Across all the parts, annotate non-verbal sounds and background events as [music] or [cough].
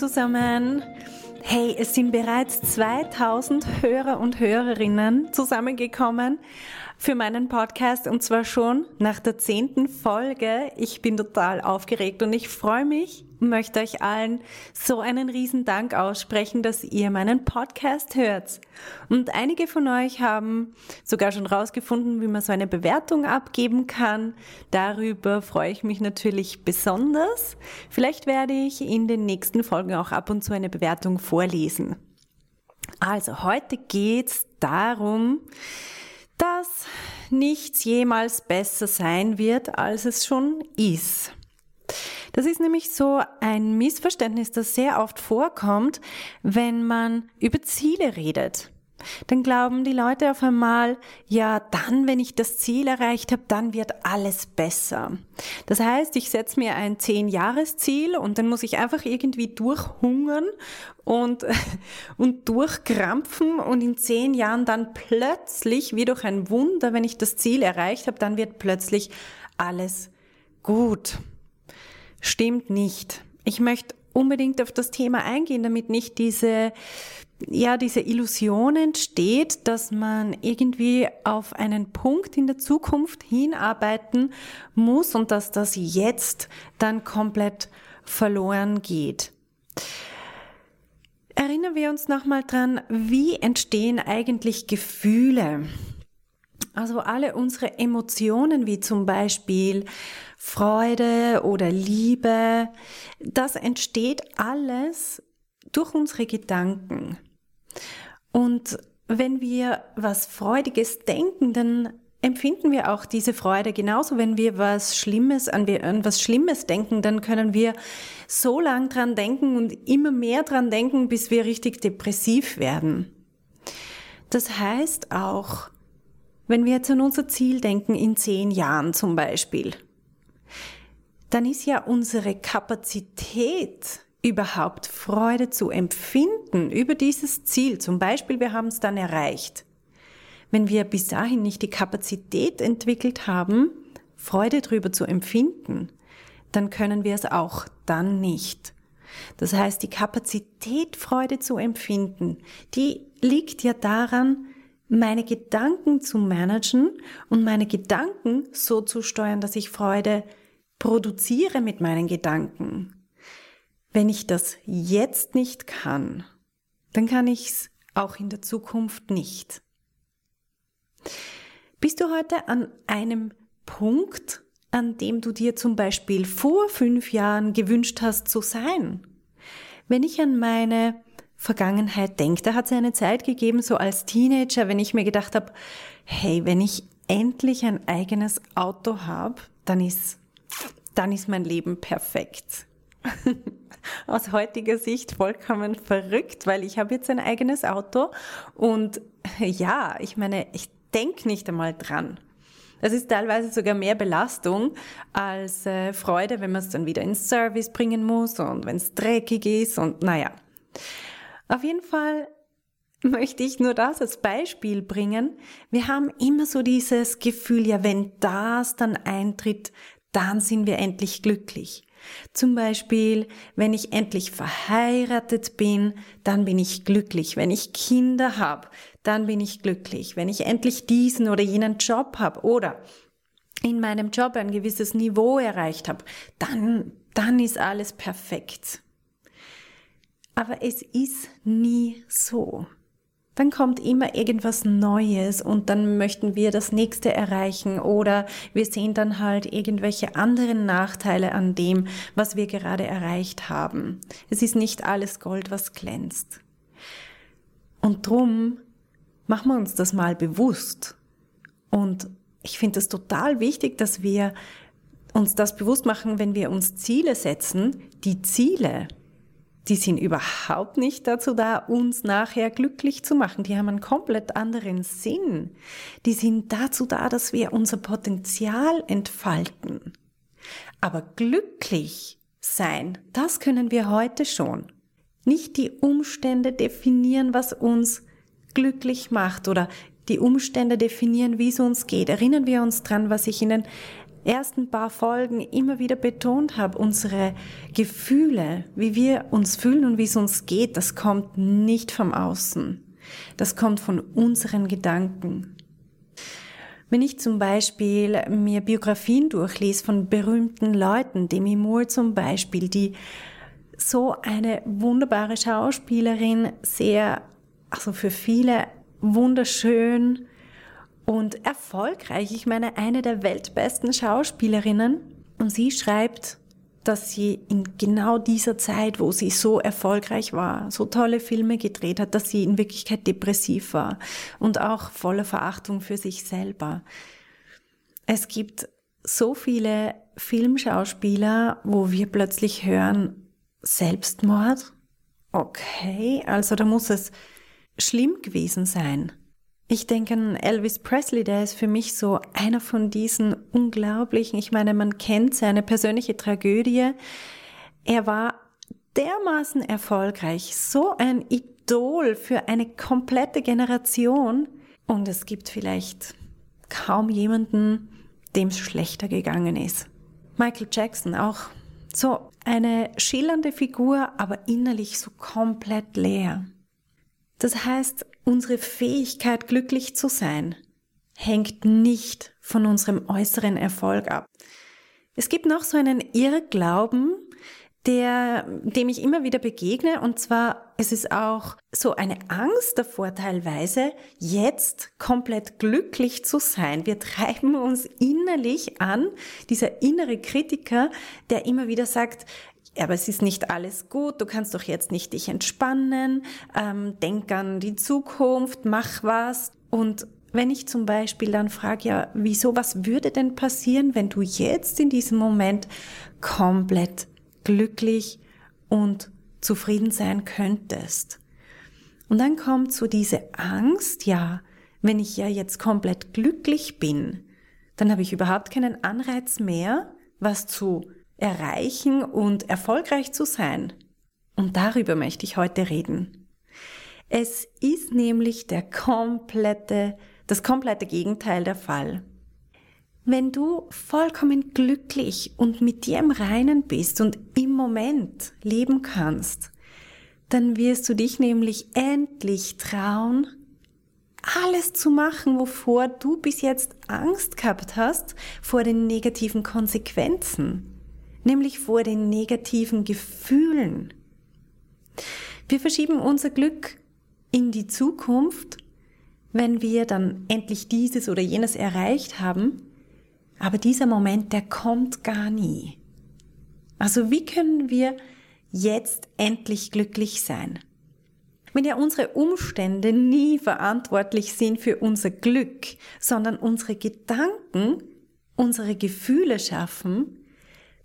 Zusammen! Hey, es sind bereits 2000 Hörer und Hörerinnen zusammengekommen für meinen Podcast und zwar schon nach der zehnten Folge. Ich bin total aufgeregt und ich freue mich möchte euch allen so einen riesen Dank aussprechen, dass ihr meinen Podcast hört. Und einige von euch haben sogar schon rausgefunden, wie man so eine Bewertung abgeben kann. Darüber freue ich mich natürlich besonders. Vielleicht werde ich in den nächsten Folgen auch ab und zu eine Bewertung vorlesen. Also heute geht's darum, dass nichts jemals besser sein wird, als es schon ist. Das ist nämlich so ein Missverständnis, das sehr oft vorkommt, wenn man über Ziele redet. Dann glauben die Leute auf einmal, ja, dann, wenn ich das Ziel erreicht habe, dann wird alles besser. Das heißt, ich setze mir ein Zehn-Jahres-Ziel und dann muss ich einfach irgendwie durchhungern und, [laughs] und durchkrampfen und in zehn Jahren dann plötzlich, wie durch ein Wunder, wenn ich das Ziel erreicht habe, dann wird plötzlich alles gut. Stimmt nicht. Ich möchte unbedingt auf das Thema eingehen, damit nicht diese ja, diese Illusion entsteht, dass man irgendwie auf einen Punkt in der Zukunft hinarbeiten muss und dass das jetzt dann komplett verloren geht. Erinnern wir uns nochmal dran, wie entstehen eigentlich Gefühle? Also alle unsere Emotionen, wie zum Beispiel Freude oder Liebe, das entsteht alles durch unsere Gedanken. Und wenn wir was Freudiges denken, dann empfinden wir auch diese Freude. Genauso, wenn wir was Schlimmes an, an was Schlimmes denken, dann können wir so lang dran denken und immer mehr dran denken, bis wir richtig depressiv werden. Das heißt auch, wenn wir jetzt an unser Ziel denken, in zehn Jahren zum Beispiel, dann ist ja unsere Kapazität überhaupt Freude zu empfinden über dieses Ziel, zum Beispiel wir haben es dann erreicht, wenn wir bis dahin nicht die Kapazität entwickelt haben, Freude darüber zu empfinden, dann können wir es auch dann nicht. Das heißt, die Kapazität, Freude zu empfinden, die liegt ja daran, meine Gedanken zu managen und meine Gedanken so zu steuern, dass ich Freude produziere mit meinen Gedanken. Wenn ich das jetzt nicht kann, dann kann ich es auch in der Zukunft nicht. Bist du heute an einem Punkt, an dem du dir zum Beispiel vor fünf Jahren gewünscht hast zu sein? Wenn ich an meine Vergangenheit denke, da hat es eine Zeit gegeben, so als Teenager, wenn ich mir gedacht habe, hey, wenn ich endlich ein eigenes Auto habe, dann ist, dann ist mein Leben perfekt. [laughs] aus heutiger Sicht vollkommen verrückt, weil ich habe jetzt ein eigenes Auto und ja, ich meine, ich denke nicht einmal dran. Das ist teilweise sogar mehr Belastung als äh, Freude, wenn man es dann wieder ins Service bringen muss und wenn es dreckig ist und naja. Auf jeden Fall möchte ich nur das als Beispiel bringen. Wir haben immer so dieses Gefühl, ja, wenn das dann eintritt, dann sind wir endlich glücklich. Zum Beispiel, wenn ich endlich verheiratet bin, dann bin ich glücklich. Wenn ich Kinder habe, dann bin ich glücklich. Wenn ich endlich diesen oder jenen Job habe oder in meinem Job ein gewisses Niveau erreicht habe, dann, dann ist alles perfekt. Aber es ist nie so dann kommt immer irgendwas Neues und dann möchten wir das nächste erreichen oder wir sehen dann halt irgendwelche anderen Nachteile an dem, was wir gerade erreicht haben. Es ist nicht alles Gold, was glänzt. Und drum machen wir uns das mal bewusst. Und ich finde es total wichtig, dass wir uns das bewusst machen, wenn wir uns Ziele setzen. Die Ziele, die sind überhaupt nicht dazu da, uns nachher glücklich zu machen. Die haben einen komplett anderen Sinn. Die sind dazu da, dass wir unser Potenzial entfalten. Aber glücklich sein, das können wir heute schon. Nicht die Umstände definieren, was uns glücklich macht oder die Umstände definieren, wie es uns geht. Erinnern wir uns dran, was ich in den ersten paar Folgen immer wieder betont habe. Unsere Gefühle, wie wir uns fühlen und wie es uns geht, das kommt nicht vom Außen. Das kommt von unseren Gedanken. Wenn ich zum Beispiel mir Biografien durchlese von berühmten Leuten, Demi Moore zum Beispiel, die so eine wunderbare Schauspielerin, sehr, also für viele wunderschön und erfolgreich. Ich meine, eine der weltbesten Schauspielerinnen. Und sie schreibt, dass sie in genau dieser Zeit, wo sie so erfolgreich war, so tolle Filme gedreht hat, dass sie in Wirklichkeit depressiv war und auch voller Verachtung für sich selber. Es gibt so viele Filmschauspieler, wo wir plötzlich hören, Selbstmord? Okay, also da muss es schlimm gewesen sein. Ich denke an Elvis Presley, der ist für mich so einer von diesen unglaublichen, ich meine, man kennt seine persönliche Tragödie. Er war dermaßen erfolgreich, so ein Idol für eine komplette Generation. Und es gibt vielleicht kaum jemanden, dem es schlechter gegangen ist. Michael Jackson auch so eine schillernde Figur, aber innerlich so komplett leer. Das heißt, unsere Fähigkeit, glücklich zu sein, hängt nicht von unserem äußeren Erfolg ab. Es gibt noch so einen Irrglauben, der, dem ich immer wieder begegne, und zwar, es ist auch so eine Angst davor teilweise, jetzt komplett glücklich zu sein. Wir treiben uns innerlich an, dieser innere Kritiker, der immer wieder sagt, aber es ist nicht alles gut, du kannst doch jetzt nicht dich entspannen, ähm, denk an die Zukunft, mach was. Und wenn ich zum Beispiel dann frage, ja, wieso, was würde denn passieren, wenn du jetzt in diesem Moment komplett glücklich und zufrieden sein könntest? Und dann kommt so diese Angst, ja, wenn ich ja jetzt komplett glücklich bin, dann habe ich überhaupt keinen Anreiz mehr, was zu erreichen und erfolgreich zu sein. Und darüber möchte ich heute reden. Es ist nämlich der komplette, das komplette Gegenteil der Fall. Wenn du vollkommen glücklich und mit dir im Reinen bist und im Moment leben kannst, dann wirst du dich nämlich endlich trauen, alles zu machen, wovor du bis jetzt Angst gehabt hast, vor den negativen Konsequenzen nämlich vor den negativen Gefühlen. Wir verschieben unser Glück in die Zukunft, wenn wir dann endlich dieses oder jenes erreicht haben, aber dieser Moment, der kommt gar nie. Also wie können wir jetzt endlich glücklich sein? Wenn ja unsere Umstände nie verantwortlich sind für unser Glück, sondern unsere Gedanken unsere Gefühle schaffen,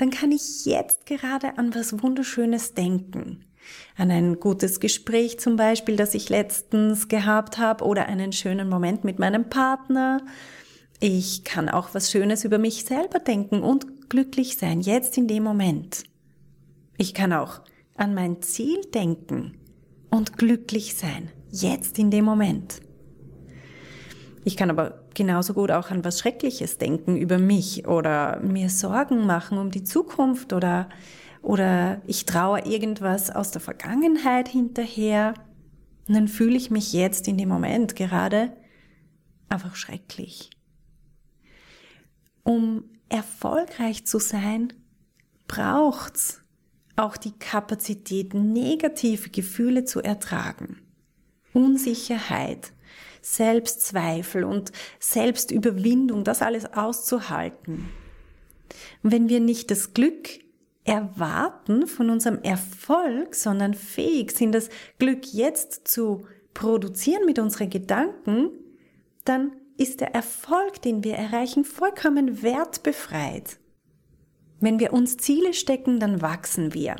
dann kann ich jetzt gerade an was Wunderschönes denken. An ein gutes Gespräch zum Beispiel, das ich letztens gehabt habe oder einen schönen Moment mit meinem Partner. Ich kann auch was Schönes über mich selber denken und glücklich sein, jetzt in dem Moment. Ich kann auch an mein Ziel denken und glücklich sein, jetzt in dem Moment. Ich kann aber genauso gut auch an was Schreckliches denken über mich oder mir Sorgen machen um die Zukunft oder, oder ich traue irgendwas aus der Vergangenheit hinterher. Und dann fühle ich mich jetzt in dem Moment gerade einfach schrecklich. Um erfolgreich zu sein, braucht's auch die Kapazität, negative Gefühle zu ertragen. Unsicherheit, Selbstzweifel und Selbstüberwindung, das alles auszuhalten. Und wenn wir nicht das Glück erwarten von unserem Erfolg, sondern fähig sind, das Glück jetzt zu produzieren mit unseren Gedanken, dann ist der Erfolg, den wir erreichen, vollkommen wertbefreit. Wenn wir uns Ziele stecken, dann wachsen wir.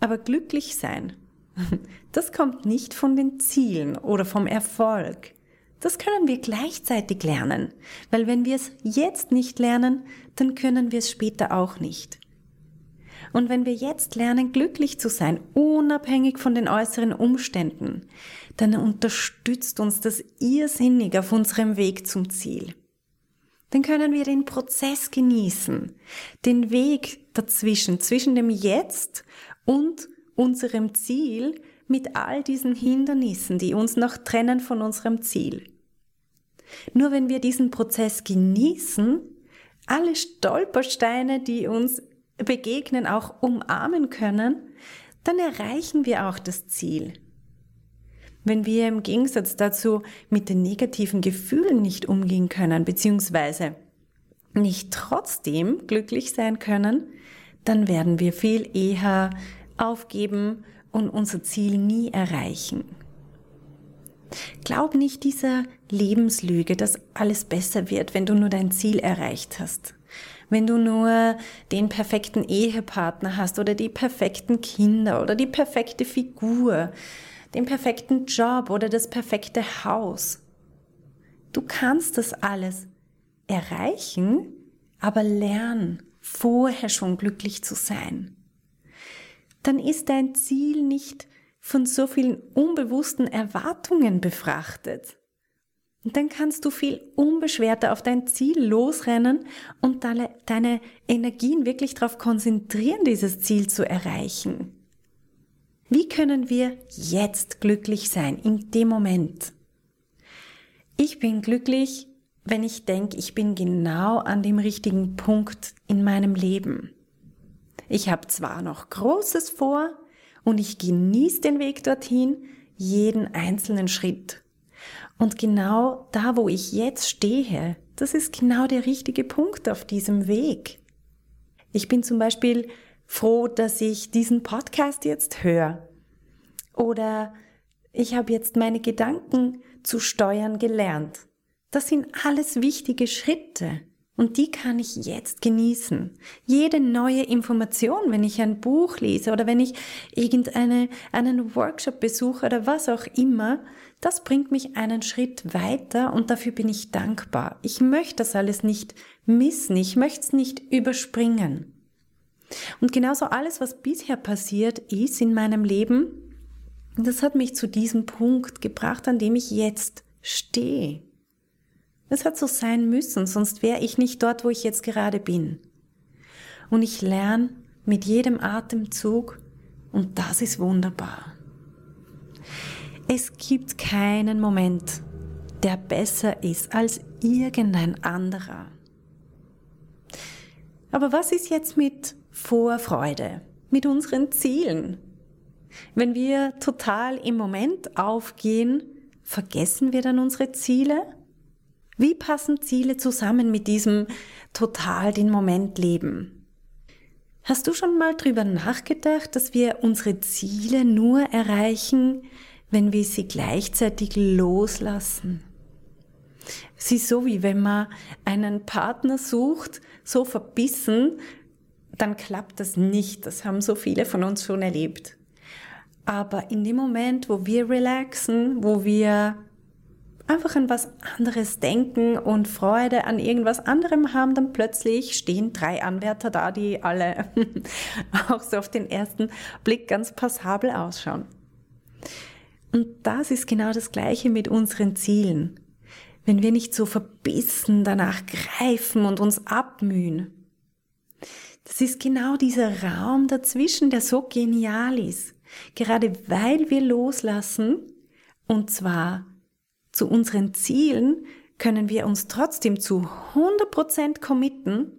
Aber glücklich sein, [laughs] das kommt nicht von den Zielen oder vom Erfolg. Das können wir gleichzeitig lernen, weil wenn wir es jetzt nicht lernen, dann können wir es später auch nicht. Und wenn wir jetzt lernen, glücklich zu sein, unabhängig von den äußeren Umständen, dann unterstützt uns das irrsinnig auf unserem Weg zum Ziel. Dann können wir den Prozess genießen, den Weg dazwischen, zwischen dem Jetzt und unserem Ziel mit all diesen Hindernissen, die uns noch trennen von unserem Ziel. Nur wenn wir diesen Prozess genießen, alle Stolpersteine, die uns begegnen, auch umarmen können, dann erreichen wir auch das Ziel. Wenn wir im Gegensatz dazu mit den negativen Gefühlen nicht umgehen können, beziehungsweise nicht trotzdem glücklich sein können, dann werden wir viel eher aufgeben und unser Ziel nie erreichen. Glaub nicht dieser Lebenslüge, dass alles besser wird, wenn du nur dein Ziel erreicht hast. Wenn du nur den perfekten Ehepartner hast oder die perfekten Kinder oder die perfekte Figur, den perfekten Job oder das perfekte Haus. Du kannst das alles erreichen, aber lern vorher schon glücklich zu sein dann ist dein Ziel nicht von so vielen unbewussten Erwartungen befrachtet. Und dann kannst du viel unbeschwerter auf dein Ziel losrennen und deine, deine Energien wirklich darauf konzentrieren, dieses Ziel zu erreichen. Wie können wir jetzt glücklich sein, in dem Moment? Ich bin glücklich, wenn ich denke, ich bin genau an dem richtigen Punkt in meinem Leben. Ich habe zwar noch Großes vor und ich genieße den Weg dorthin, jeden einzelnen Schritt. Und genau da, wo ich jetzt stehe, das ist genau der richtige Punkt auf diesem Weg. Ich bin zum Beispiel froh, dass ich diesen Podcast jetzt höre. Oder ich habe jetzt meine Gedanken zu steuern gelernt. Das sind alles wichtige Schritte. Und die kann ich jetzt genießen. Jede neue Information, wenn ich ein Buch lese oder wenn ich irgendeine, einen Workshop besuche oder was auch immer, das bringt mich einen Schritt weiter und dafür bin ich dankbar. Ich möchte das alles nicht missen. Ich möchte es nicht überspringen. Und genauso alles, was bisher passiert ist in meinem Leben, das hat mich zu diesem Punkt gebracht, an dem ich jetzt stehe. Es hat so sein müssen, sonst wäre ich nicht dort, wo ich jetzt gerade bin. Und ich lerne mit jedem Atemzug und das ist wunderbar. Es gibt keinen Moment, der besser ist als irgendein anderer. Aber was ist jetzt mit Vorfreude, mit unseren Zielen? Wenn wir total im Moment aufgehen, vergessen wir dann unsere Ziele? Wie passen Ziele zusammen mit diesem total den Moment leben? Hast du schon mal drüber nachgedacht, dass wir unsere Ziele nur erreichen, wenn wir sie gleichzeitig loslassen? Es ist so, wie wenn man einen Partner sucht, so verbissen, dann klappt das nicht. Das haben so viele von uns schon erlebt. Aber in dem Moment, wo wir relaxen, wo wir einfach an was anderes denken und Freude an irgendwas anderem haben, dann plötzlich stehen drei Anwärter da, die alle [laughs] auch so auf den ersten Blick ganz passabel ausschauen. Und das ist genau das Gleiche mit unseren Zielen. Wenn wir nicht so verbissen danach greifen und uns abmühen. Das ist genau dieser Raum dazwischen, der so genial ist. Gerade weil wir loslassen, und zwar zu unseren Zielen können wir uns trotzdem zu 100% committen,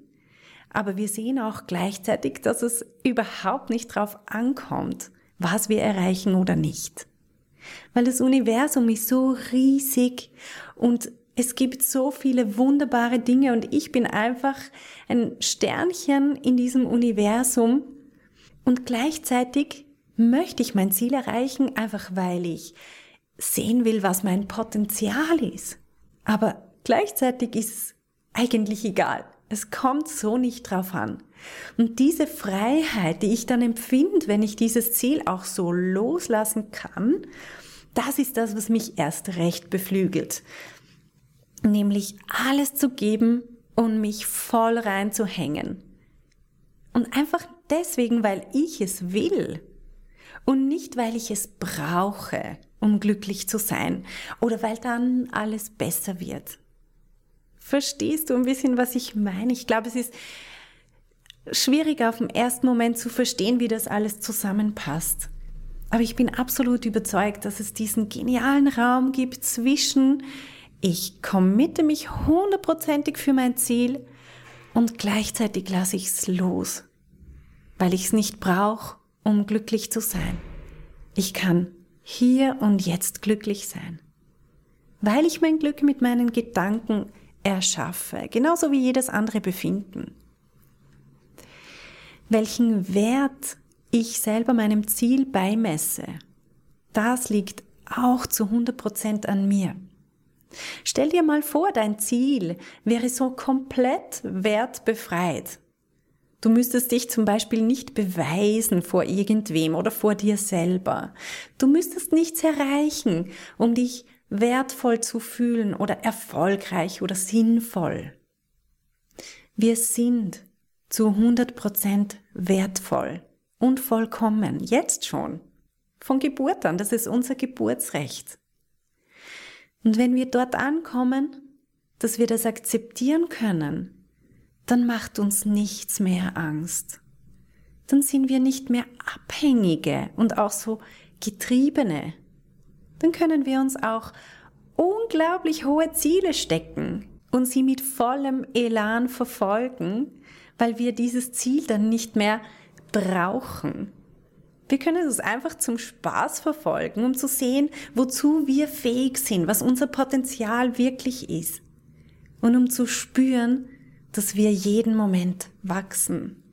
aber wir sehen auch gleichzeitig, dass es überhaupt nicht drauf ankommt, was wir erreichen oder nicht. Weil das Universum ist so riesig und es gibt so viele wunderbare Dinge und ich bin einfach ein Sternchen in diesem Universum und gleichzeitig möchte ich mein Ziel erreichen, einfach weil ich sehen will, was mein Potenzial ist. Aber gleichzeitig ist es eigentlich egal. Es kommt so nicht drauf an. Und diese Freiheit, die ich dann empfinde, wenn ich dieses Ziel auch so loslassen kann, das ist das, was mich erst recht beflügelt. Nämlich alles zu geben und mich voll reinzuhängen. Und einfach deswegen, weil ich es will und nicht, weil ich es brauche, um glücklich zu sein oder weil dann alles besser wird. Verstehst du ein bisschen, was ich meine? Ich glaube, es ist schwierig auf den ersten Moment zu verstehen, wie das alles zusammenpasst. Aber ich bin absolut überzeugt, dass es diesen genialen Raum gibt zwischen ich committe mich hundertprozentig für mein Ziel und gleichzeitig lasse ich es los, weil ich es nicht brauche, um glücklich zu sein. Ich kann hier und jetzt glücklich sein, weil ich mein Glück mit meinen Gedanken erschaffe, genauso wie jedes andere Befinden. Welchen Wert ich selber meinem Ziel beimesse, das liegt auch zu 100 Prozent an mir. Stell dir mal vor, dein Ziel wäre so komplett wertbefreit. Du müsstest dich zum Beispiel nicht beweisen vor irgendwem oder vor dir selber. Du müsstest nichts erreichen, um dich wertvoll zu fühlen oder erfolgreich oder sinnvoll. Wir sind zu 100 Prozent wertvoll und vollkommen, jetzt schon. Von Geburt an, das ist unser Geburtsrecht. Und wenn wir dort ankommen, dass wir das akzeptieren können, dann macht uns nichts mehr Angst. Dann sind wir nicht mehr Abhängige und auch so Getriebene. Dann können wir uns auch unglaublich hohe Ziele stecken und sie mit vollem Elan verfolgen, weil wir dieses Ziel dann nicht mehr brauchen. Wir können es einfach zum Spaß verfolgen, um zu sehen, wozu wir fähig sind, was unser Potenzial wirklich ist. Und um zu spüren, dass wir jeden Moment wachsen.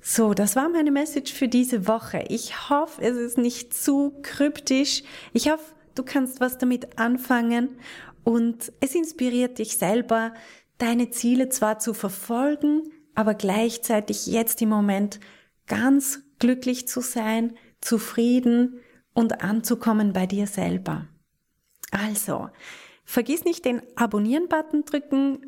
So, das war meine Message für diese Woche. Ich hoffe, es ist nicht zu kryptisch. Ich hoffe, du kannst was damit anfangen und es inspiriert dich selber, deine Ziele zwar zu verfolgen, aber gleichzeitig jetzt im Moment ganz glücklich zu sein, zufrieden und anzukommen bei dir selber. Also, vergiss nicht den Abonnieren-Button drücken,